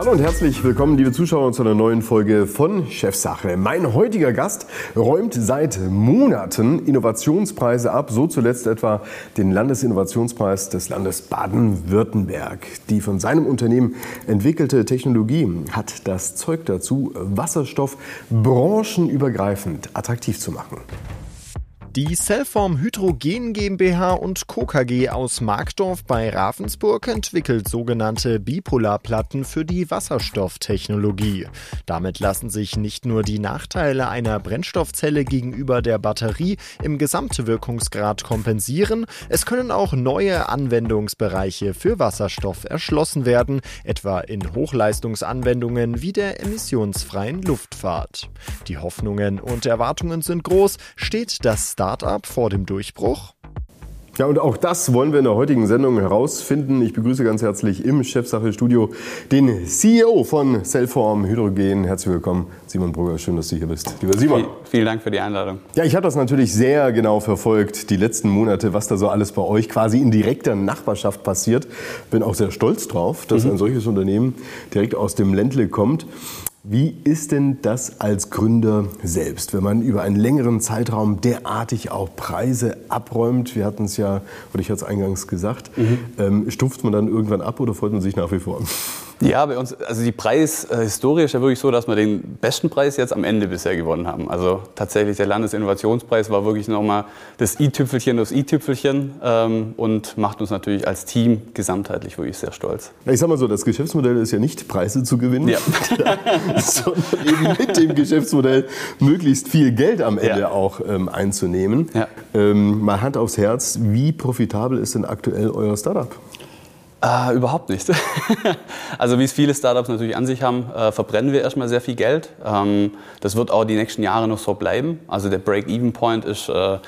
Hallo und herzlich willkommen, liebe Zuschauer, zu einer neuen Folge von Chefsache. Mein heutiger Gast räumt seit Monaten Innovationspreise ab, so zuletzt etwa den Landesinnovationspreis des Landes Baden-Württemberg. Die von seinem Unternehmen entwickelte Technologie hat das Zeug dazu, Wasserstoff branchenübergreifend attraktiv zu machen. Die Cellform Hydrogen GmbH und Co. KG aus Markdorf bei Ravensburg entwickelt sogenannte Bipolarplatten für die Wasserstofftechnologie. Damit lassen sich nicht nur die Nachteile einer Brennstoffzelle gegenüber der Batterie im Gesamtwirkungsgrad kompensieren, es können auch neue Anwendungsbereiche für Wasserstoff erschlossen werden, etwa in Hochleistungsanwendungen wie der emissionsfreien Luftfahrt. Die Hoffnungen und Erwartungen sind groß, steht das Startup vor dem Durchbruch? Ja, und auch das wollen wir in der heutigen Sendung herausfinden. Ich begrüße ganz herzlich im Chefsache-Studio den CEO von Cellform Hydrogen. Herzlich willkommen, Simon Brugger. Schön, dass du hier bist. Lieber Simon. Vielen Dank für die Einladung. Ja, ich habe das natürlich sehr genau verfolgt, die letzten Monate, was da so alles bei euch quasi in direkter Nachbarschaft passiert. Bin auch sehr stolz drauf, dass mhm. ein solches Unternehmen direkt aus dem Ländle kommt. Wie ist denn das als Gründer selbst, wenn man über einen längeren Zeitraum derartig auch Preise abräumt? Wir hatten es ja, oder ich hatte es eingangs gesagt, mhm. ähm, stumpft man dann irgendwann ab oder freut man sich nach wie vor? Ja, bei uns, also die Preishistorie ist ja wirklich so, dass wir den besten Preis jetzt am Ende bisher gewonnen haben. Also tatsächlich der Landesinnovationspreis war wirklich nochmal das i-Tüpfelchen, das i-Tüpfelchen ähm, und macht uns natürlich als Team gesamtheitlich wirklich sehr stolz. Ich sag mal so, das Geschäftsmodell ist ja nicht Preise zu gewinnen, ja. sondern eben mit dem Geschäftsmodell möglichst viel Geld am Ende ja. auch ähm, einzunehmen. Ja. Ähm, mal Hand aufs Herz, wie profitabel ist denn aktuell euer Startup? Äh, überhaupt nicht. also wie es viele Startups natürlich an sich haben, äh, verbrennen wir erstmal sehr viel Geld. Ähm, das wird auch die nächsten Jahre noch so bleiben. Also der Break-Even-Point ist äh,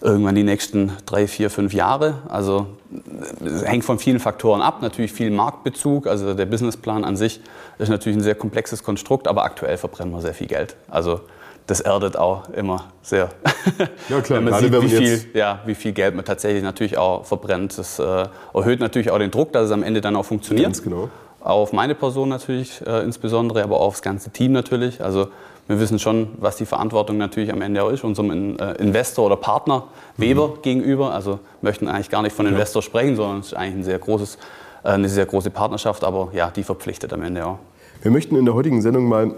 irgendwann die nächsten drei, vier, fünf Jahre. Also es hängt von vielen Faktoren ab. Natürlich viel Marktbezug. Also der Businessplan an sich ist natürlich ein sehr komplexes Konstrukt, aber aktuell verbrennen wir sehr viel Geld. Also das erdet auch immer sehr. Ja klar, wenn man sieht, wie viel, ja, wie viel Geld man tatsächlich natürlich auch verbrennt. Das äh, erhöht natürlich auch den Druck, dass es am Ende dann auch funktioniert. Ganz genau. Auch auf meine Person natürlich äh, insbesondere, aber auch aufs ganze Team natürlich. Also wir wissen schon, was die Verantwortung natürlich am Ende auch ist, unserem in, äh, Investor oder Partner Weber mhm. gegenüber. Also möchten eigentlich gar nicht von Investor ja. sprechen, sondern es ist eigentlich ein sehr großes, äh, eine sehr große Partnerschaft, aber ja, die verpflichtet am Ende auch. Wir möchten in der heutigen Sendung mal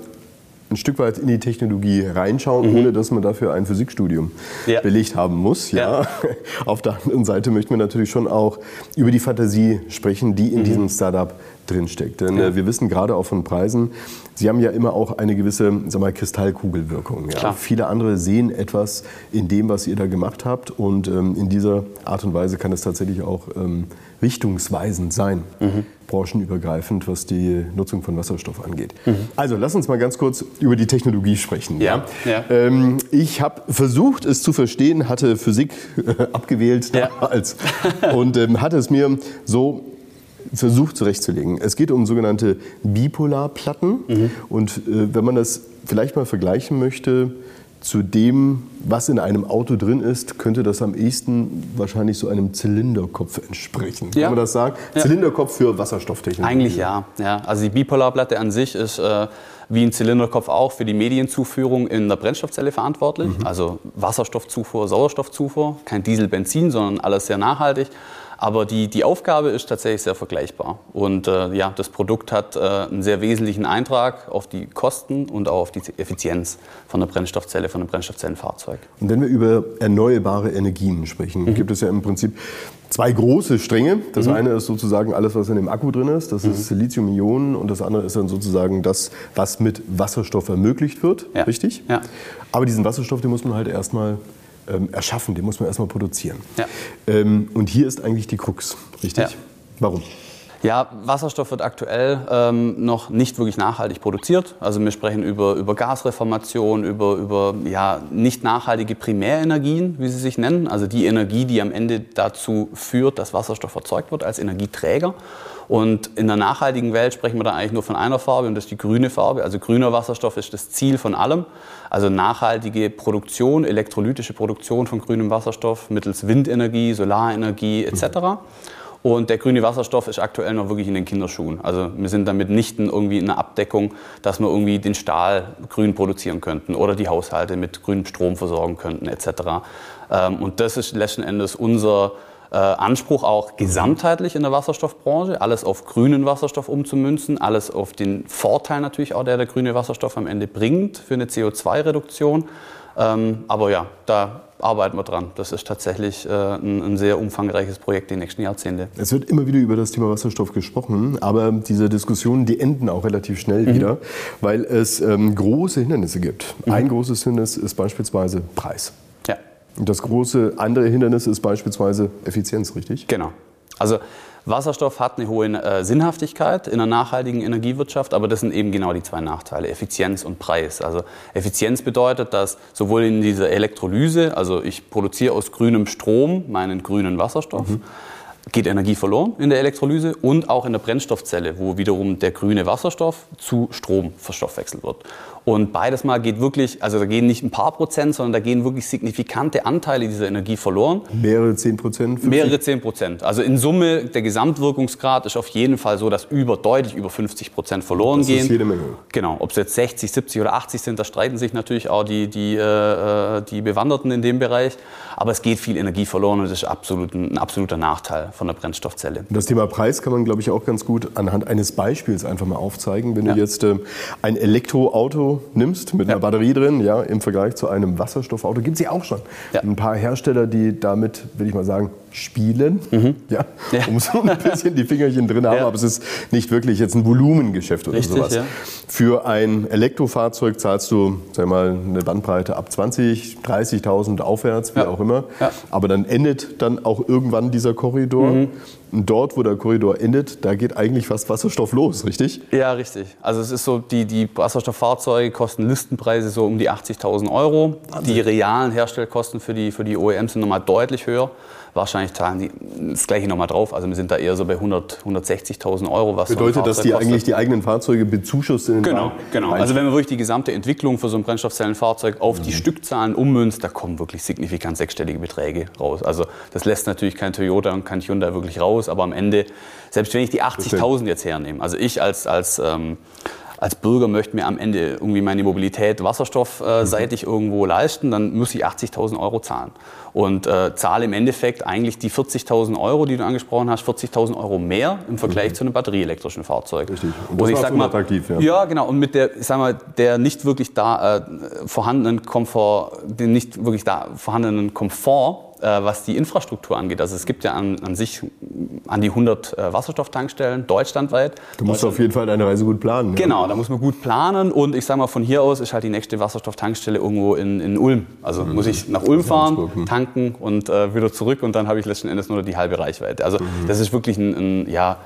ein Stück weit in die Technologie reinschauen, mhm. ohne dass man dafür ein Physikstudium ja. belegt haben muss. Ja. ja. Auf der anderen Seite möchten wir natürlich schon auch über die Fantasie sprechen, die in mhm. diesem Startup drinsteckt. Denn ja. äh, wir wissen gerade auch von Preisen, sie haben ja immer auch eine gewisse sag mal, Kristallkugelwirkung. Ja? Viele andere sehen etwas in dem, was ihr da gemacht habt und ähm, in dieser Art und Weise kann es tatsächlich auch ähm, richtungsweisend sein. Mhm branchenübergreifend, was die Nutzung von Wasserstoff angeht. Mhm. Also lass uns mal ganz kurz über die Technologie sprechen. Ja. ja. Ähm, ich habe versucht, es zu verstehen, hatte Physik äh, abgewählt ja. als, und ähm, hatte es mir so versucht zurechtzulegen. Es geht um sogenannte Bipolarplatten. Mhm. Und äh, wenn man das vielleicht mal vergleichen möchte zu dem, was in einem Auto drin ist, könnte das am ehesten wahrscheinlich so einem Zylinderkopf entsprechen. Ja. Kann man das sagen? Ja. Zylinderkopf für Wasserstofftechnologie. Eigentlich ja. ja. Also die Bipolarplatte an sich ist äh, wie ein Zylinderkopf auch für die Medienzuführung in der Brennstoffzelle verantwortlich. Mhm. Also Wasserstoffzufuhr, Sauerstoffzufuhr, kein Diesel, Benzin, sondern alles sehr nachhaltig. Aber die, die Aufgabe ist tatsächlich sehr vergleichbar. Und äh, ja, das Produkt hat äh, einen sehr wesentlichen Eintrag auf die Kosten und auch auf die Effizienz von der Brennstoffzelle, von einem Brennstoffzellenfahrzeug. Und wenn wir über erneuerbare Energien sprechen, mhm. gibt es ja im Prinzip zwei große Stränge. Das mhm. eine ist sozusagen alles, was in dem Akku drin ist. Das mhm. ist Lithium-Ionen. Und das andere ist dann sozusagen das, was mit Wasserstoff ermöglicht wird. Ja. Richtig? Ja. Aber diesen Wasserstoff, den muss man halt erstmal ähm, erschaffen, den muss man erstmal produzieren. Ja. Ähm, und hier ist eigentlich die Krux, richtig? Ja. Warum? Ja, Wasserstoff wird aktuell ähm, noch nicht wirklich nachhaltig produziert. Also wir sprechen über, über Gasreformation, über, über ja, nicht nachhaltige Primärenergien, wie sie sich nennen. Also die Energie, die am Ende dazu führt, dass Wasserstoff erzeugt wird als Energieträger. Und in der nachhaltigen Welt sprechen wir da eigentlich nur von einer Farbe und das ist die grüne Farbe. Also grüner Wasserstoff ist das Ziel von allem. Also nachhaltige Produktion, elektrolytische Produktion von grünem Wasserstoff mittels Windenergie, Solarenergie etc. Und der grüne Wasserstoff ist aktuell noch wirklich in den Kinderschuhen. Also wir sind damit nicht irgendwie in einer Abdeckung, dass wir irgendwie den Stahl grün produzieren könnten oder die Haushalte mit grünem Strom versorgen könnten etc. Ähm, und das ist letzten Endes unser äh, Anspruch auch gesamtheitlich in der Wasserstoffbranche, alles auf grünen Wasserstoff umzumünzen, alles auf den Vorteil natürlich auch, der der grüne Wasserstoff am Ende bringt für eine CO2-Reduktion. Ähm, aber ja, da arbeiten wir dran. Das ist tatsächlich äh, ein, ein, sehr umfangreiches Projekt die nächsten Jahrzehnte. Es wird immer wieder über das Thema Wasserstoff gesprochen, aber diese Diskussionen, die enden auch relativ schnell mhm. wieder, weil es ähm, große Hindernisse gibt. Mhm. Ein großes Hindernis ist beispielsweise Preis. Ja. Und das große andere Hindernis ist beispielsweise Effizienz, richtig? Genau. Also Wasserstoff hat eine hohe äh, Sinnhaftigkeit in einer nachhaltigen Energiewirtschaft, aber das sind eben genau die zwei Nachteile, Effizienz und Preis. Also Effizienz bedeutet, dass sowohl in dieser Elektrolyse, also ich produziere aus grünem Strom meinen grünen Wasserstoff, mhm geht Energie verloren in der Elektrolyse und auch in der Brennstoffzelle, wo wiederum der grüne Wasserstoff zu Strom verstoffwechselt wird. Und beides mal geht wirklich, also da gehen nicht ein paar Prozent, sondern da gehen wirklich signifikante Anteile dieser Energie verloren. Mehrere zehn Prozent? Mehrere zehn Prozent. Also in Summe, der Gesamtwirkungsgrad ist auf jeden Fall so, dass über, deutlich über 50 Prozent verloren das gehen. Das ist jede Menge. Genau. Ob es jetzt 60, 70 oder 80 sind, da streiten sich natürlich auch die, die, äh, die Bewanderten in dem Bereich. Aber es geht viel Energie verloren und das ist absolut ein, ein absoluter Nachteil von der Brennstoffzelle. Das Thema Preis kann man, glaube ich, auch ganz gut anhand eines Beispiels einfach mal aufzeigen. Wenn ja. du jetzt äh, ein Elektroauto nimmst mit ja. einer Batterie drin, ja, im Vergleich zu einem Wasserstoffauto, gibt es ja auch schon. Ja. Ein paar Hersteller, die damit, will ich mal sagen, spielen, mhm. ja, ja, um so ein bisschen die Fingerchen drin haben, aber es ist nicht wirklich jetzt ein Volumengeschäft oder Richtig, sowas. Ja. Für ein Elektrofahrzeug zahlst du, sag mal, eine Bandbreite ab 20, 30.000 aufwärts, wie auch immer. Aber dann endet dann auch irgendwann dieser Korridor. Mhm. Und dort, wo der Korridor endet, da geht eigentlich fast Wasserstoff los, richtig? Ja, richtig. Also es ist so, die, die Wasserstofffahrzeuge kosten Listenpreise so um die 80.000 Euro. Wahnsinn. Die realen Herstellkosten für die, für die OEMs sind nochmal deutlich höher. Wahrscheinlich zahlen die das gleiche nochmal drauf. Also wir sind da eher so bei 100, 160.000 Euro. Was Bedeutet, so dass die kostet. eigentlich die eigenen Fahrzeuge bezuschussen? Genau, genau. Also wenn man wirklich die gesamte Entwicklung für so ein Brennstoffzellenfahrzeug auf mhm. die Stückzahlen ummünzt, da kommen wirklich signifikant sechsstellige Beträge raus. Also das lässt natürlich kein Toyota und kein Hyundai wirklich raus, aber am Ende, selbst wenn ich die 80.000 jetzt hernehme, also ich als, als ähm, als Bürger möchte mir am Ende irgendwie meine Mobilität wasserstoffseitig mhm. irgendwo leisten, dann muss ich 80.000 Euro zahlen. Und äh, zahle im Endeffekt eigentlich die 40.000 Euro, die du angesprochen hast, 40.000 Euro mehr im Vergleich mhm. zu einem batterieelektrischen Fahrzeug. Richtig. Und das und ich sag mal, attraktiv, ja. Ja, genau. Und mit der, sag mal, der nicht wirklich da äh, vorhandenen Komfort, den nicht wirklich da vorhandenen Komfort was die Infrastruktur angeht. Also es gibt ja an, an sich an die 100 äh, Wasserstofftankstellen deutschlandweit. Du musst auf jeden Fall deine Reise gut planen. Genau, ja. da muss man gut planen und ich sage mal, von hier aus ist halt die nächste Wasserstofftankstelle irgendwo in, in Ulm. Also mhm. muss ich nach Ulm fahren, hm. tanken und äh, wieder zurück und dann habe ich letzten Endes nur die halbe Reichweite. Also mhm. das ist wirklich ein, ein ja,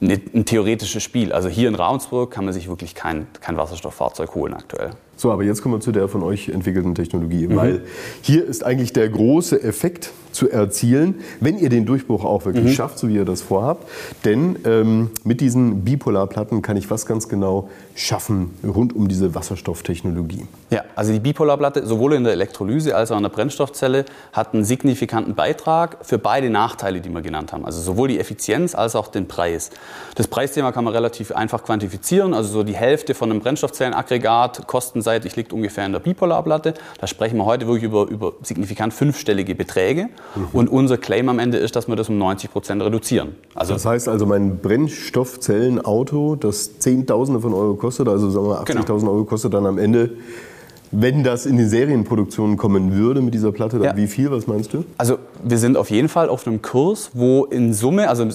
ein theoretisches Spiel. Also hier in Ravensburg kann man sich wirklich kein, kein Wasserstofffahrzeug holen aktuell. So, aber jetzt kommen wir zu der von euch entwickelten Technologie, mhm. weil hier ist eigentlich der große Effekt zu erzielen, wenn ihr den Durchbruch auch wirklich mhm. schafft, so wie ihr das vorhabt. Denn ähm, mit diesen Bipolarplatten kann ich was ganz genau schaffen rund um diese Wasserstofftechnologie. Ja, also die Bipolarplatte sowohl in der Elektrolyse als auch in der Brennstoffzelle hat einen signifikanten Beitrag für beide Nachteile, die wir genannt haben. Also sowohl die Effizienz als auch den Preis. Das Preisthema kann man relativ einfach quantifizieren. Also so die Hälfte von einem Brennstoffzellenaggregat kostenseitig ich liegt ungefähr in der Bipolarplatte. Da sprechen wir heute wirklich über, über signifikant fünfstellige Beträge. Mhm. Und unser Claim am Ende ist, dass wir das um 90 Prozent reduzieren. Also das heißt also, mein Brennstoffzellenauto, das Zehntausende von Euro kostet, also sagen wir 80.000 genau. Euro kostet dann am Ende wenn das in die Serienproduktion kommen würde mit dieser Platte, dann ja. wie viel? Was meinst du? Also wir sind auf jeden Fall auf einem Kurs, wo in Summe, also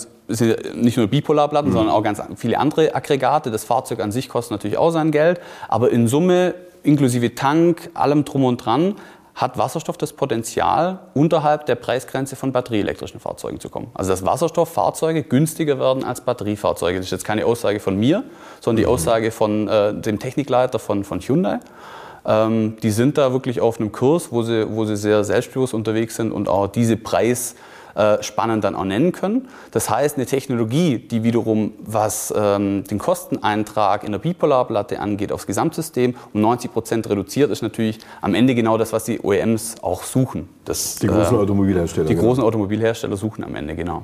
nicht nur Bipolarplatten, mhm. sondern auch ganz viele andere Aggregate. Das Fahrzeug an sich kostet natürlich auch sein Geld, aber in Summe inklusive Tank, allem drum und dran, hat Wasserstoff das Potenzial, unterhalb der Preisgrenze von batterieelektrischen Fahrzeugen zu kommen. Also dass Wasserstofffahrzeuge günstiger werden als Batteriefahrzeuge. Das ist jetzt keine Aussage von mir, sondern die mhm. Aussage von äh, dem Technikleiter von, von Hyundai. Ähm, die sind da wirklich auf einem Kurs, wo sie, wo sie sehr selbstbewusst unterwegs sind und auch diese Preisspannen dann auch nennen können. Das heißt, eine Technologie, die wiederum, was ähm, den Kosteneintrag in der Bipolarplatte angeht, aufs Gesamtsystem um 90 Prozent reduziert, ist natürlich am Ende genau das, was die OEMs auch suchen. Das, die großen äh, Automobilhersteller. Die großen Automobilhersteller suchen am Ende, genau.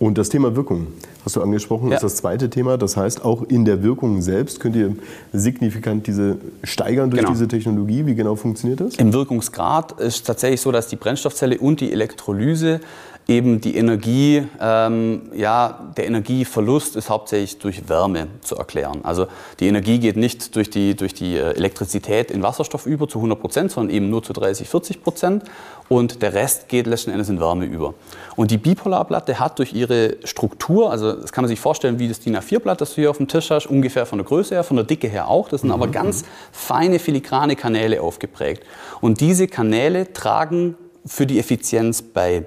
Und das Thema Wirkung hast du angesprochen, ja. ist das zweite Thema. Das heißt, auch in der Wirkung selbst könnt ihr signifikant diese steigern durch genau. diese Technologie. Wie genau funktioniert das? Im Wirkungsgrad ist tatsächlich so, dass die Brennstoffzelle und die Elektrolyse eben die Energie, ähm, ja, der Energieverlust ist hauptsächlich durch Wärme zu erklären. Also die Energie geht nicht durch die, durch die äh, Elektrizität in Wasserstoff über zu 100 Prozent, sondern eben nur zu 30, 40 Prozent und der Rest geht letzten Endes in Wärme über. Und die Bipolarplatte hat durch ihre Struktur, also das kann man sich vorstellen wie das DIN A4-Blatt, das du hier auf dem Tisch hast, ungefähr von der Größe her, von der Dicke her auch. Das sind mhm. aber ganz feine filigrane Kanäle aufgeprägt. Und diese Kanäle tragen für die Effizienz bei.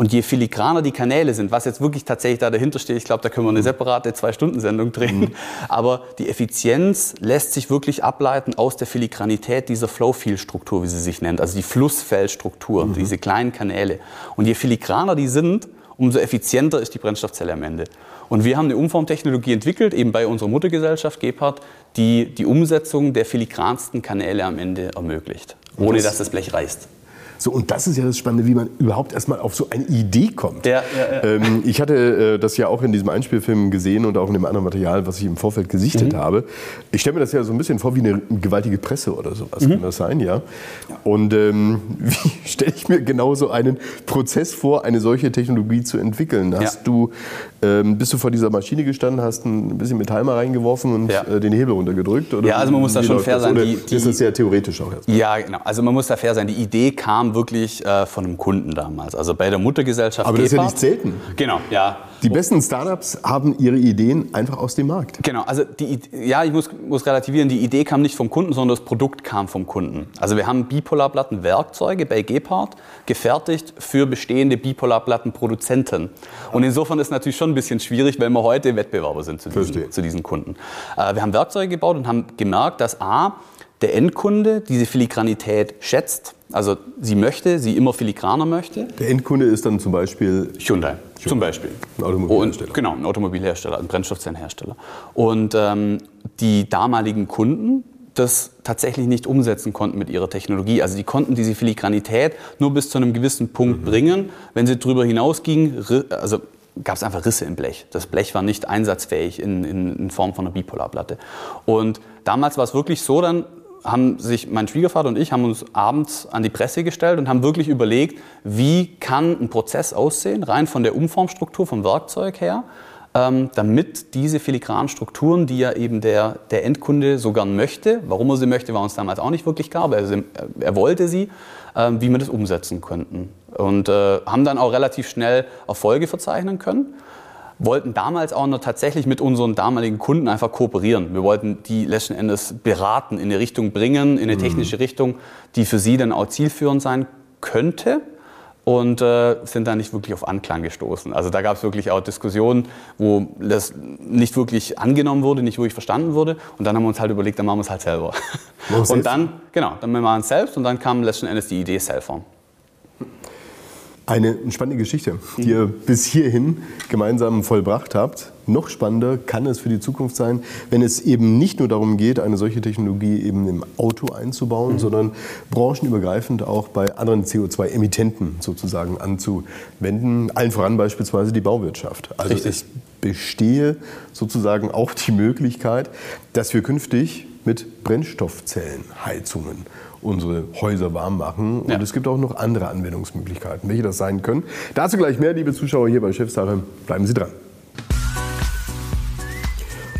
Und je filigraner die Kanäle sind, was jetzt wirklich tatsächlich da dahinter steht, ich glaube, da können wir eine separate Zwei-Stunden-Sendung drehen. Mhm. Aber die Effizienz lässt sich wirklich ableiten aus der Filigranität dieser Flow-Field-Struktur, wie sie sich nennt, also die Flussfeldstruktur, mhm. diese kleinen Kanäle. Und je filigraner die sind, umso effizienter ist die Brennstoffzelle am Ende. Und wir haben eine Umformtechnologie entwickelt, eben bei unserer Muttergesellschaft Gebhardt, die die Umsetzung der filigransten Kanäle am Ende ermöglicht, ohne das dass das Blech reißt. So, und das ist ja das Spannende, wie man überhaupt erstmal auf so eine Idee kommt. Ja, ja, ja. Ähm, ich hatte äh, das ja auch in diesem Einspielfilm gesehen und auch in dem anderen Material, was ich im Vorfeld gesichtet mhm. habe. Ich stelle mir das ja so ein bisschen vor wie eine gewaltige Presse oder sowas. Mhm. Kann das sein, ja? Und ähm, wie stelle ich mir genau so einen Prozess vor, eine solche Technologie zu entwickeln? Hast du, ähm, bist du vor dieser Maschine gestanden, hast ein bisschen Metall mal reingeworfen und äh, den Hebel runtergedrückt? Oder ja, also man muss da schon fair sein. Die, die, ist das sehr theoretisch auch erstmal? Ja, genau. Also man muss da fair sein. Die Idee kam wirklich äh, von einem Kunden damals. Also bei der Muttergesellschaft. Aber das ist ja nicht selten. Genau, ja. Die besten Startups haben ihre Ideen einfach aus dem Markt. Genau, also die, ja, ich muss, muss relativieren, die Idee kam nicht vom Kunden, sondern das Produkt kam vom Kunden. Also wir haben Bipolarplattenwerkzeuge bei Gepard gefertigt für bestehende Bipolarplattenproduzenten. Und insofern ist es natürlich schon ein bisschen schwierig, weil wir heute Wettbewerber sind zu diesen, zu diesen Kunden. Äh, wir haben Werkzeuge gebaut und haben gemerkt, dass A, der Endkunde diese Filigranität schätzt. Also sie möchte, sie immer filigraner möchte. Der Endkunde ist dann zum Beispiel Hyundai. Hyundai. Zum Beispiel. Ein Automobilhersteller. Und, genau, ein Automobilhersteller, ein Brennstoffzellenhersteller. Und ähm, die damaligen Kunden das tatsächlich nicht umsetzen konnten mit ihrer Technologie. Also die konnten diese Filigranität nur bis zu einem gewissen Punkt mhm. bringen. Wenn sie darüber hinausgingen, also gab es einfach Risse im Blech. Das Blech war nicht einsatzfähig in, in, in Form von einer Bipolarplatte. Und damals war es wirklich so, dann haben sich mein Schwiegervater und ich haben uns abends an die Presse gestellt und haben wirklich überlegt, wie kann ein Prozess aussehen, rein von der Umformstruktur vom Werkzeug her, ähm, damit diese filigranen Strukturen, die ja eben der, der Endkunde so gern möchte, warum er sie möchte, war uns damals auch nicht wirklich klar, aber er, er wollte sie, äh, wie wir das umsetzen könnten. Und äh, haben dann auch relativ schnell Erfolge verzeichnen können wollten damals auch noch tatsächlich mit unseren damaligen Kunden einfach kooperieren. Wir wollten die letzten Endes beraten, in eine Richtung bringen, in eine mhm. technische Richtung, die für sie dann auch zielführend sein könnte und äh, sind da nicht wirklich auf Anklang gestoßen. Also da gab es wirklich auch Diskussionen, wo das nicht wirklich angenommen wurde, nicht wirklich verstanden wurde. Und dann haben wir uns halt überlegt, dann machen wir es halt selber. und dann, genau, dann machen wir es selbst und dann kam letzten Endes die Idee Cellform. Eine spannende Geschichte, die ihr bis hierhin gemeinsam vollbracht habt. Noch spannender kann es für die Zukunft sein, wenn es eben nicht nur darum geht, eine solche Technologie eben im Auto einzubauen, mhm. sondern branchenübergreifend auch bei anderen CO2-Emittenten sozusagen anzuwenden. Allen voran beispielsweise die Bauwirtschaft. Also Richtig. es bestehe sozusagen auch die Möglichkeit, dass wir künftig mit Brennstoffzellenheizungen unsere Häuser warm machen. Und ja. es gibt auch noch andere Anwendungsmöglichkeiten, welche das sein können. Dazu gleich mehr, liebe Zuschauer hier bei Chefsache. Bleiben Sie dran.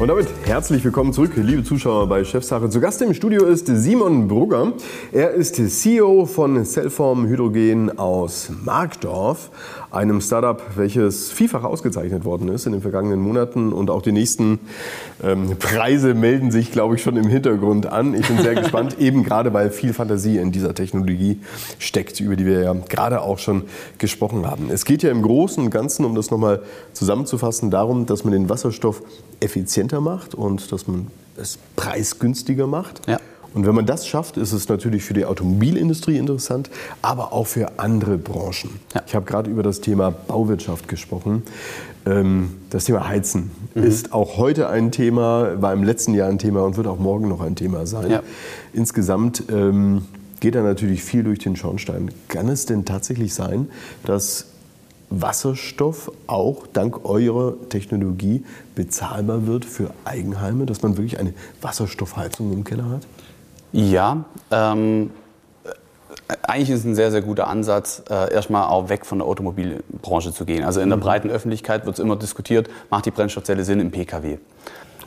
Und damit herzlich willkommen zurück, liebe Zuschauer bei Chefsache. Zu Gast im Studio ist Simon Brugger. Er ist CEO von Cellform Hydrogen aus Markdorf, einem Startup, welches vielfach ausgezeichnet worden ist in den vergangenen Monaten. Und auch die nächsten ähm, Preise melden sich, glaube ich, schon im Hintergrund an. Ich bin sehr gespannt, eben gerade weil viel Fantasie in dieser Technologie steckt, über die wir ja gerade auch schon gesprochen haben. Es geht ja im Großen und Ganzen, um das nochmal zusammenzufassen, darum, dass man den Wasserstoff effizienter macht und dass man es preisgünstiger macht. Ja. Und wenn man das schafft, ist es natürlich für die Automobilindustrie interessant, aber auch für andere Branchen. Ja. Ich habe gerade über das Thema Bauwirtschaft gesprochen. Ähm, das Thema Heizen mhm. ist auch heute ein Thema, war im letzten Jahr ein Thema und wird auch morgen noch ein Thema sein. Ja. Insgesamt ähm, geht da natürlich viel durch den Schornstein. Kann es denn tatsächlich sein, dass Wasserstoff auch dank eurer Technologie bezahlbar wird für Eigenheime, dass man wirklich eine Wasserstoffheizung im Keller hat? Ja, ähm, eigentlich ist es ein sehr, sehr guter Ansatz, äh, erstmal auch weg von der Automobilbranche zu gehen. Also in der mhm. breiten Öffentlichkeit wird es immer diskutiert, macht die Brennstoffzelle Sinn im Pkw.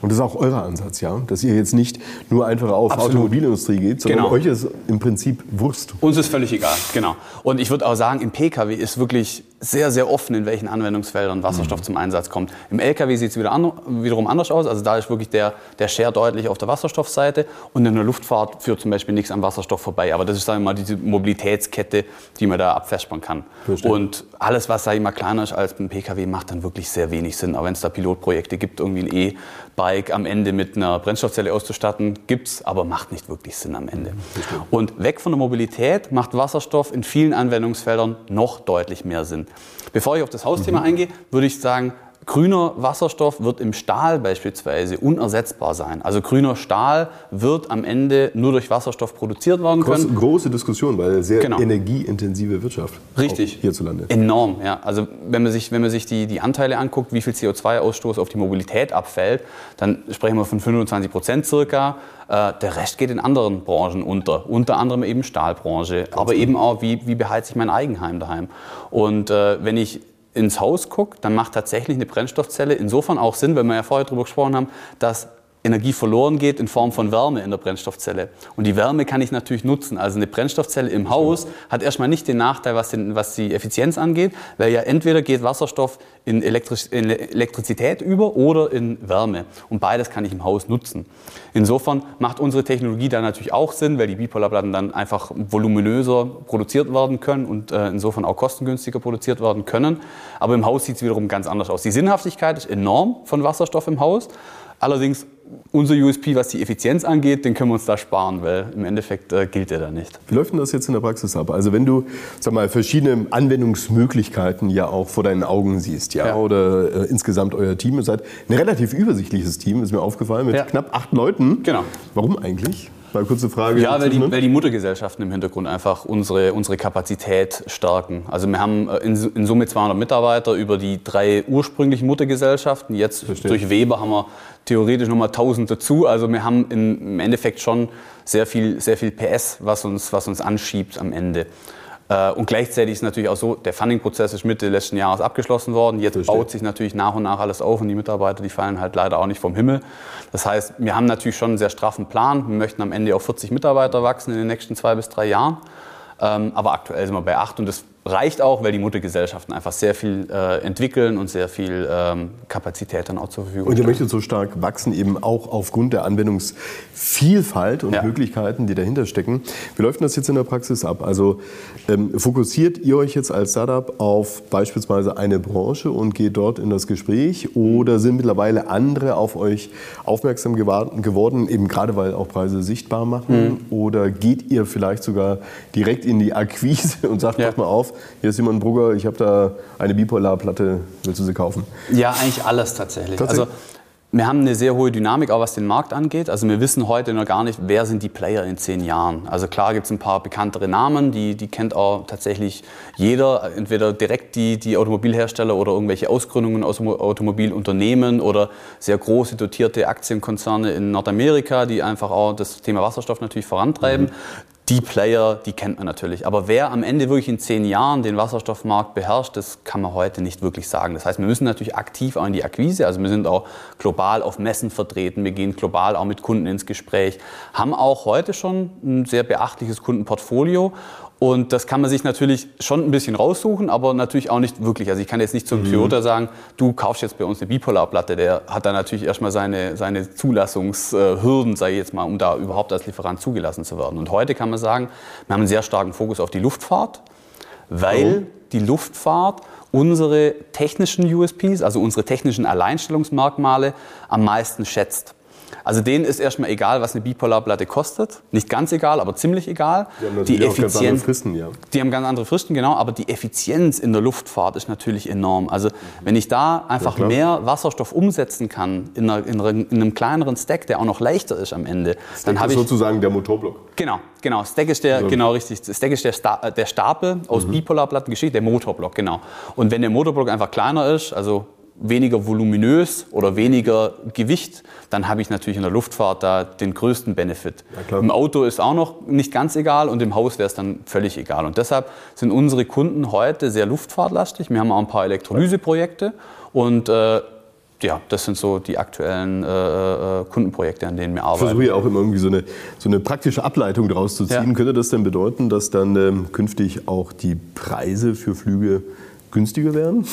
Und das ist auch euer Ansatz, ja? Dass ihr jetzt nicht nur einfach auf Absolut. Automobilindustrie geht, sondern genau. euch ist im Prinzip Wurst. Uns ist völlig egal, genau. Und ich würde auch sagen, im Pkw ist wirklich sehr, sehr offen, in welchen Anwendungsfeldern Wasserstoff mhm. zum Einsatz kommt. Im Lkw sieht es wieder an, wiederum anders aus. Also da ist wirklich der, der Share deutlich auf der Wasserstoffseite. Und in der Luftfahrt führt zum Beispiel nichts am Wasserstoff vorbei. Aber das ist, sagen wir mal, diese Mobilitätskette, die man da abfespern kann. Verstehe. Und alles, was, sage ich mal, kleiner ist als beim Pkw, macht dann wirklich sehr wenig Sinn. Auch wenn es da Pilotprojekte gibt, irgendwie ein E-Bike am Ende mit einer Brennstoffzelle auszustatten, gibt es, aber macht nicht wirklich Sinn am Ende. Verstehe. Und weg von der Mobilität macht Wasserstoff in vielen Anwendungsfeldern noch deutlich mehr Sinn. Bevor ich auf das Hausthema mhm. eingehe, würde ich sagen, Grüner Wasserstoff wird im Stahl beispielsweise unersetzbar sein. Also grüner Stahl wird am Ende nur durch Wasserstoff produziert werden können. Große, große Diskussion, weil sehr genau. energieintensive Wirtschaft Richtig. hierzulande. Enorm, ja. Also wenn man sich, wenn man sich die, die Anteile anguckt, wie viel CO2-Ausstoß auf die Mobilität abfällt, dann sprechen wir von 25 Prozent circa. Äh, der Rest geht in anderen Branchen unter, unter anderem eben Stahlbranche, Ganz aber gut. eben auch, wie, wie beheize ich mein Eigenheim daheim. Und äh, wenn ich ins Haus gucke, dann macht tatsächlich eine Brennstoffzelle insofern auch Sinn, weil wir ja vorher darüber gesprochen haben, dass Energie verloren geht in Form von Wärme in der Brennstoffzelle. Und die Wärme kann ich natürlich nutzen. Also eine Brennstoffzelle im Haus hat erstmal nicht den Nachteil, was, den, was die Effizienz angeht, weil ja entweder geht Wasserstoff in, Elektri in Elektrizität über oder in Wärme. Und beides kann ich im Haus nutzen. Insofern macht unsere Technologie da natürlich auch Sinn, weil die Bipolarplatten dann einfach voluminöser produziert werden können und äh, insofern auch kostengünstiger produziert werden können. Aber im Haus sieht es wiederum ganz anders aus. Die Sinnhaftigkeit ist enorm von Wasserstoff im Haus. Allerdings unser USP, was die Effizienz angeht, den können wir uns da sparen, weil im Endeffekt äh, gilt der da nicht. Wie läuft denn das jetzt in der Praxis ab? Also wenn du sag mal, verschiedene Anwendungsmöglichkeiten ja auch vor deinen Augen siehst, ja, ja. oder äh, insgesamt euer Team, ihr seid ein relativ übersichtliches Team, ist mir aufgefallen, mit ja. knapp acht Leuten. Genau. Warum eigentlich? Mal kurze Frage. Ja, weil die, weil die, Muttergesellschaften im Hintergrund einfach unsere, unsere Kapazität stärken. Also wir haben äh, in, in Summe 200 Mitarbeiter über die drei ursprünglichen Muttergesellschaften. Jetzt Verstehe. durch Weber haben wir theoretisch nochmal 1000 dazu. Also wir haben im Endeffekt schon sehr viel, sehr viel PS, was uns, was uns anschiebt am Ende. Äh, und gleichzeitig ist natürlich auch so, der Funding-Prozess ist Mitte letzten Jahres abgeschlossen worden. Jetzt Verstehe. baut sich natürlich nach und nach alles auf und die Mitarbeiter, die fallen halt leider auch nicht vom Himmel. Das heißt, wir haben natürlich schon einen sehr straffen Plan. Wir möchten am Ende auf 40 Mitarbeiter wachsen in den nächsten zwei bis drei Jahren. Ähm, aber aktuell sind wir bei acht und das reicht auch, weil die Muttergesellschaften einfach sehr viel äh, entwickeln und sehr viel ähm, Kapazität dann auch zur Verfügung Und ihr möchtet so stark wachsen, eben auch aufgrund der Anwendungsvielfalt und ja. Möglichkeiten, die dahinter stecken. Wie läuft denn das jetzt in der Praxis ab? Also ähm, fokussiert ihr euch jetzt als Startup auf beispielsweise eine Branche und geht dort in das Gespräch oder sind mittlerweile andere auf euch aufmerksam geworden, eben gerade weil auch Preise sichtbar machen? Mhm. Oder geht ihr vielleicht sogar direkt in die Akquise und sagt, ja. pass mal auf, hier ist Simon Brugger, ich habe da eine Bipolarplatte, willst du sie kaufen? Ja, eigentlich alles tatsächlich. tatsächlich? Also wir haben eine sehr hohe Dynamik, auch was den Markt angeht. Also wir wissen heute noch gar nicht, wer sind die Player in zehn Jahren. Also klar gibt es ein paar bekanntere Namen, die, die kennt auch tatsächlich jeder, entweder direkt die, die Automobilhersteller oder irgendwelche Ausgründungen aus Automobilunternehmen oder sehr große dotierte Aktienkonzerne in Nordamerika, die einfach auch das Thema Wasserstoff natürlich vorantreiben. Mhm die Player, die kennt man natürlich. Aber wer am Ende wirklich in zehn Jahren den Wasserstoffmarkt beherrscht, das kann man heute nicht wirklich sagen. Das heißt, wir müssen natürlich aktiv auch in die Akquise, also wir sind auch global auf Messen vertreten, wir gehen global auch mit Kunden ins Gespräch, haben auch heute schon ein sehr beachtliches Kundenportfolio und das kann man sich natürlich schon ein bisschen raussuchen, aber natürlich auch nicht wirklich. Also ich kann jetzt nicht zum mhm. Toyota sagen, du kaufst jetzt bei uns eine Bipolarplatte. Der hat da natürlich erstmal seine, seine Zulassungshürden, sage ich jetzt mal, um da überhaupt als Lieferant zugelassen zu werden. Und heute kann man sagen, wir haben einen sehr starken Fokus auf die Luftfahrt, weil oh. die Luftfahrt unsere technischen USPs, also unsere technischen Alleinstellungsmerkmale, am meisten schätzt. Also denen ist erstmal egal, was eine Bipolarplatte kostet. Nicht ganz egal, aber ziemlich egal. Die haben die auch ganz andere Fristen, ja. Die haben ganz andere Fristen, genau. Aber die Effizienz in der Luftfahrt ist natürlich enorm. Also wenn ich da einfach ja, mehr Wasserstoff umsetzen kann in, einer, in, einem kleineren Stack, der auch noch leichter ist am Ende, Stack dann habe ich sozusagen der Motorblock. Genau, genau. Stack ist der, also. genau richtig. Stack ist der, Sta der Stapel aus mhm. Bipolarplatten geschickt, der Motorblock, genau. Und wenn der Motorblock einfach kleiner ist, also weniger voluminös oder weniger Gewicht, dann habe ich natürlich in der Luftfahrt da den größten Benefit. Im Auto ist auch noch nicht ganz egal und im Haus wäre es dann völlig egal. Und deshalb sind unsere Kunden heute sehr luftfahrtlastig. Wir haben auch ein paar Elektrolyseprojekte und äh, ja, das sind so die aktuellen äh, äh Kundenprojekte, an denen wir arbeiten. Ich versuche ja auch immer irgendwie so eine, so eine praktische Ableitung daraus zu ziehen. Ja. Könnte das denn bedeuten, dass dann ähm, künftig auch die Preise für Flüge günstiger werden?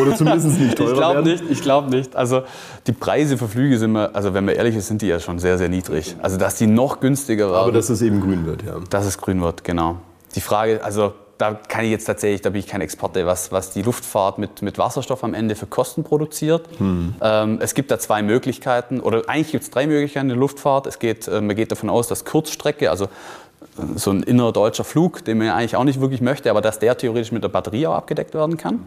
Oder zumindest nicht teurer ich glaub werden? Nicht, ich glaube nicht. Also die Preise für Flüge sind, wir, also wenn man ehrlich ist, sind die ja schon sehr, sehr niedrig. Also dass die noch günstiger werden. Aber dass es eben grün wird, ja. Dass es grün wird, genau. Die Frage, also da kann ich jetzt tatsächlich, da bin ich kein Experte, was, was die Luftfahrt mit, mit Wasserstoff am Ende für Kosten produziert. Hm. Ähm, es gibt da zwei Möglichkeiten, oder eigentlich gibt es drei Möglichkeiten in der Luftfahrt. Es geht, äh, man geht davon aus, dass Kurzstrecke, also so ein innerdeutscher Flug, den man eigentlich auch nicht wirklich möchte, aber dass der theoretisch mit der Batterie auch abgedeckt werden kann.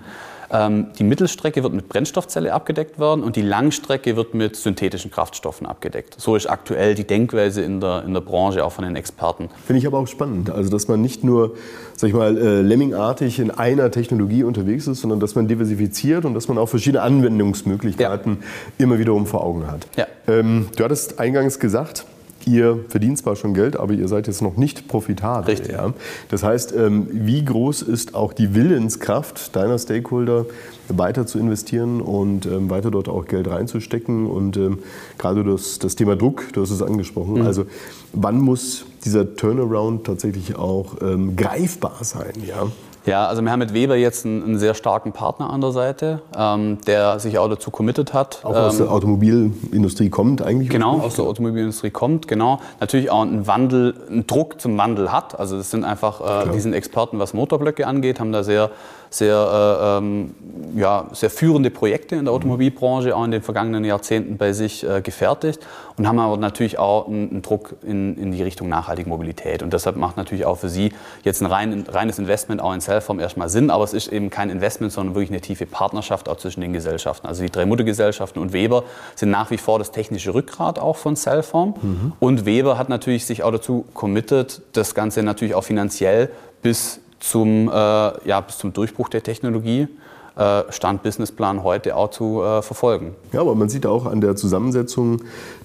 Ähm, die Mittelstrecke wird mit Brennstoffzelle abgedeckt werden und die Langstrecke wird mit synthetischen Kraftstoffen abgedeckt. So ist aktuell die Denkweise in der, in der Branche, auch von den Experten. Finde ich aber auch spannend. Also, dass man nicht nur, sag ich mal, äh, lemmingartig in einer Technologie unterwegs ist, sondern dass man diversifiziert und dass man auch verschiedene Anwendungsmöglichkeiten ja. immer wiederum vor Augen hat. Ja. Ähm, du hattest eingangs gesagt, ihr verdient zwar schon Geld, aber ihr seid jetzt noch nicht profitabel. Richtig. Ja? Das heißt, ähm, wie groß ist auch die Willenskraft deiner Stakeholder, weiter zu investieren und ähm, weiter dort auch Geld reinzustecken? Und ähm, gerade das, das Thema Druck, du hast es angesprochen. Mhm. Also wann muss dieser Turnaround tatsächlich auch greifbar sein? Ja? Ja, also wir haben mit Weber jetzt einen, einen sehr starken Partner an der Seite, ähm, der sich auch dazu committed hat. Auch aus ähm, der Automobilindustrie kommt eigentlich? Genau, aus der Automobilindustrie kommt, genau. Natürlich auch einen Wandel, einen Druck zum Wandel hat. Also das sind einfach, äh, die sind Experten, was Motorblöcke angeht, haben da sehr sehr, äh, ähm, ja, sehr führende Projekte in der Automobilbranche auch in den vergangenen Jahrzehnten bei sich äh, gefertigt und haben aber natürlich auch einen, einen Druck in, in, die Richtung nachhaltige Mobilität. Und deshalb macht natürlich auch für Sie jetzt ein rein, reines Investment auch in Cellform erstmal Sinn, aber es ist eben kein Investment, sondern wirklich eine tiefe Partnerschaft auch zwischen den Gesellschaften. Also die drei Muttergesellschaften und Weber sind nach wie vor das technische Rückgrat auch von Cellform. Mhm. Und Weber hat natürlich sich auch dazu committed, das Ganze natürlich auch finanziell bis zum, äh, ja, bis zum Durchbruch der Technologie äh, Stand Businessplan heute auch zu äh, verfolgen. Ja, aber man sieht auch an der Zusammensetzung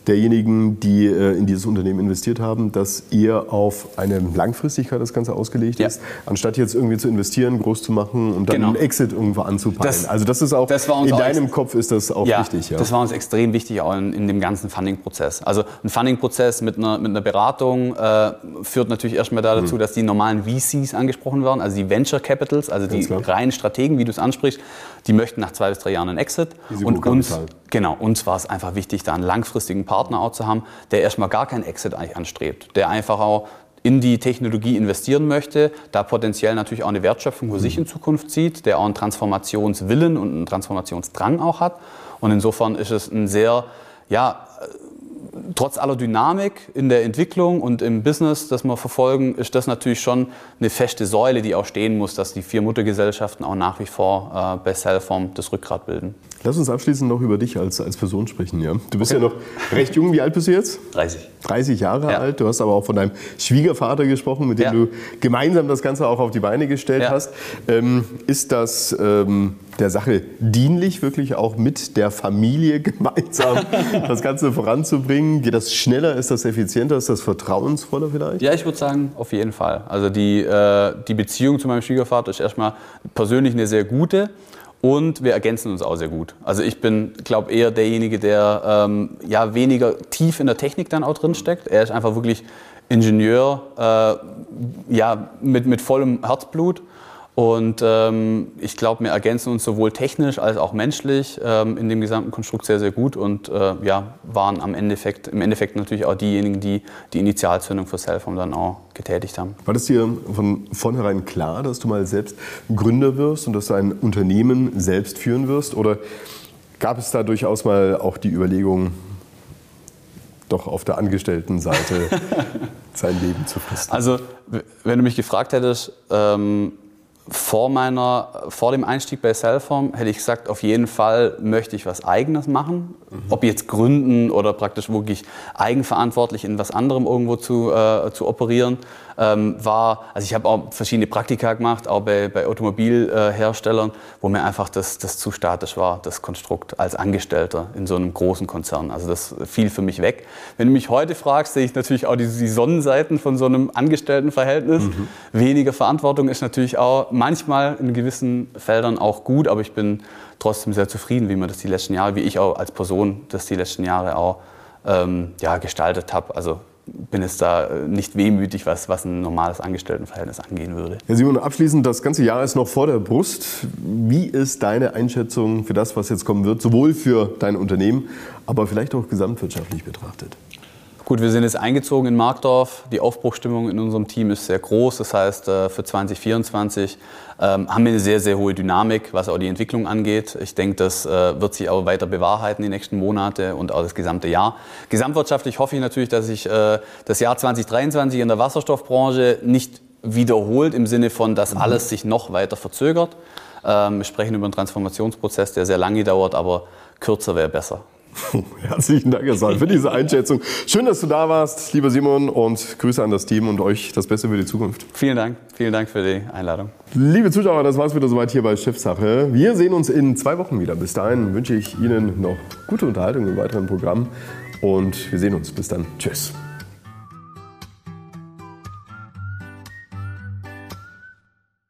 derjenigen, die äh, in dieses Unternehmen investiert haben, dass eher auf eine Langfristigkeit das Ganze ausgelegt ja. ist, anstatt jetzt irgendwie zu investieren, groß zu machen und dann genau. einen Exit irgendwo anzupeilen. Also das ist auch, das in deinem Kopf ist das auch ja, wichtig. Ja, das war uns extrem wichtig auch in, in dem ganzen Funding-Prozess. Also ein Funding-Prozess mit einer, mit einer Beratung äh, führt natürlich erstmal dazu, mhm. dass die normalen VCs angesprochen werden, also die Venture Capitals, also die reinen Strategen, wie du es ansprichst, die möchten nach zwei bis drei Jahren einen Exit. Und uns, genau, uns war es einfach wichtig, da einen langfristigen Partner auch zu haben, der erstmal gar keinen Exit eigentlich anstrebt, der einfach auch in die Technologie investieren möchte, da potenziell natürlich auch eine Wertschöpfung für sich in Zukunft sieht, der auch einen Transformationswillen und einen Transformationsdrang auch hat. Und insofern ist es ein sehr, ja, trotz aller Dynamik in der Entwicklung und im Business, das wir verfolgen, ist das natürlich schon eine feste Säule, die auch stehen muss, dass die vier Muttergesellschaften auch nach wie vor äh, bei Cellform das Rückgrat bilden. Lass uns abschließend noch über dich als, als Person sprechen. Ja? Du bist okay. ja noch recht jung. Wie alt bist du jetzt? 30. 30 Jahre ja. alt. Du hast aber auch von deinem Schwiegervater gesprochen, mit dem ja. du gemeinsam das Ganze auch auf die Beine gestellt hast. Ähm, ist das ähm, der Sache dienlich, wirklich auch mit der Familie gemeinsam das Ganze voranzubringen? Geht das schneller? Ist das effizienter? Ist das vertrauensvoller vielleicht? Ja, ich würde sagen, auf jeden Fall. Also die, äh, die Beziehung zu meinem Schwiegervater ist erstmal persönlich eine sehr gute. Und wir ergänzen uns auch sehr gut. Also ich bin, glaube eher derjenige, der ähm, ja weniger tief in der Technik dann auch drin steckt. Er ist einfach wirklich Ingenieur, äh, ja mit, mit vollem Herzblut und ähm, ich glaube, wir ergänzen uns sowohl technisch als auch menschlich ähm, in dem gesamten Konstrukt sehr, sehr gut und äh, ja, waren am Endeffekt, im Endeffekt natürlich auch diejenigen, die die Initialzündung für Cellform dann auch getätigt haben. War das dir von vornherein klar, dass du mal selbst Gründer wirst und dass du ein Unternehmen selbst führen wirst? Oder gab es da durchaus mal auch die Überlegung, doch auf der Angestelltenseite sein Leben zu fristen? Also, wenn du mich gefragt hättest, ähm, vor, meiner, vor dem Einstieg bei Cellform hätte ich gesagt, auf jeden Fall möchte ich was Eigenes machen. Mhm. Ob jetzt gründen oder praktisch wirklich eigenverantwortlich in was anderem irgendwo zu, äh, zu operieren ähm, war, also ich habe auch verschiedene Praktika gemacht, auch bei, bei Automobilherstellern, wo mir einfach das, das zu statisch war, das Konstrukt als Angestellter in so einem großen Konzern. Also das fiel für mich weg. Wenn du mich heute fragst, sehe ich natürlich auch die, die Sonnenseiten von so einem Angestelltenverhältnis. Mhm. Weniger Verantwortung ist natürlich auch manchmal in gewissen Feldern auch gut, aber ich bin trotzdem sehr zufrieden, wie man das die letzten Jahre, wie ich auch als Person das die letzten Jahre auch ähm, ja, gestaltet habe. Also bin jetzt da äh, nicht wehmütig, was, was ein normales Angestelltenverhältnis angehen würde. Herr Simon, abschließend, das ganze Jahr ist noch vor der Brust. Wie ist deine Einschätzung für das, was jetzt kommen wird, sowohl für dein Unternehmen, aber vielleicht auch gesamtwirtschaftlich betrachtet? Gut, wir sind jetzt eingezogen in Markdorf. Die Aufbruchstimmung in unserem Team ist sehr groß. Das heißt, äh, für 2024 ähm, haben wir eine sehr, sehr hohe Dynamik, was auch die Entwicklung angeht. Ich denke, das äh, wird sich auch weiter bewahrheiten die nächsten Monate und auch das gesamte Jahr. Gesamtwirtschaftlich hoffe ich natürlich, dass sich äh, das Jahr 2023 in der Wasserstoffbranche nicht wiederholt im Sinne von, dass mhm. alles sich noch weiter verzögert. Ähm, wir sprechen über einen Transformationsprozess, der sehr lange dauert, aber kürzer wäre besser. Herzlichen Dank, Herr Saal, für diese Einschätzung. Schön, dass du da warst, lieber Simon, und Grüße an das Team und euch das Beste für die Zukunft. Vielen Dank. Vielen Dank für die Einladung. Liebe Zuschauer, das war's wieder soweit hier bei Chefsache. Wir sehen uns in zwei Wochen wieder. Bis dahin wünsche ich Ihnen noch gute Unterhaltung im weiteren Programm und wir sehen uns. Bis dann. Tschüss.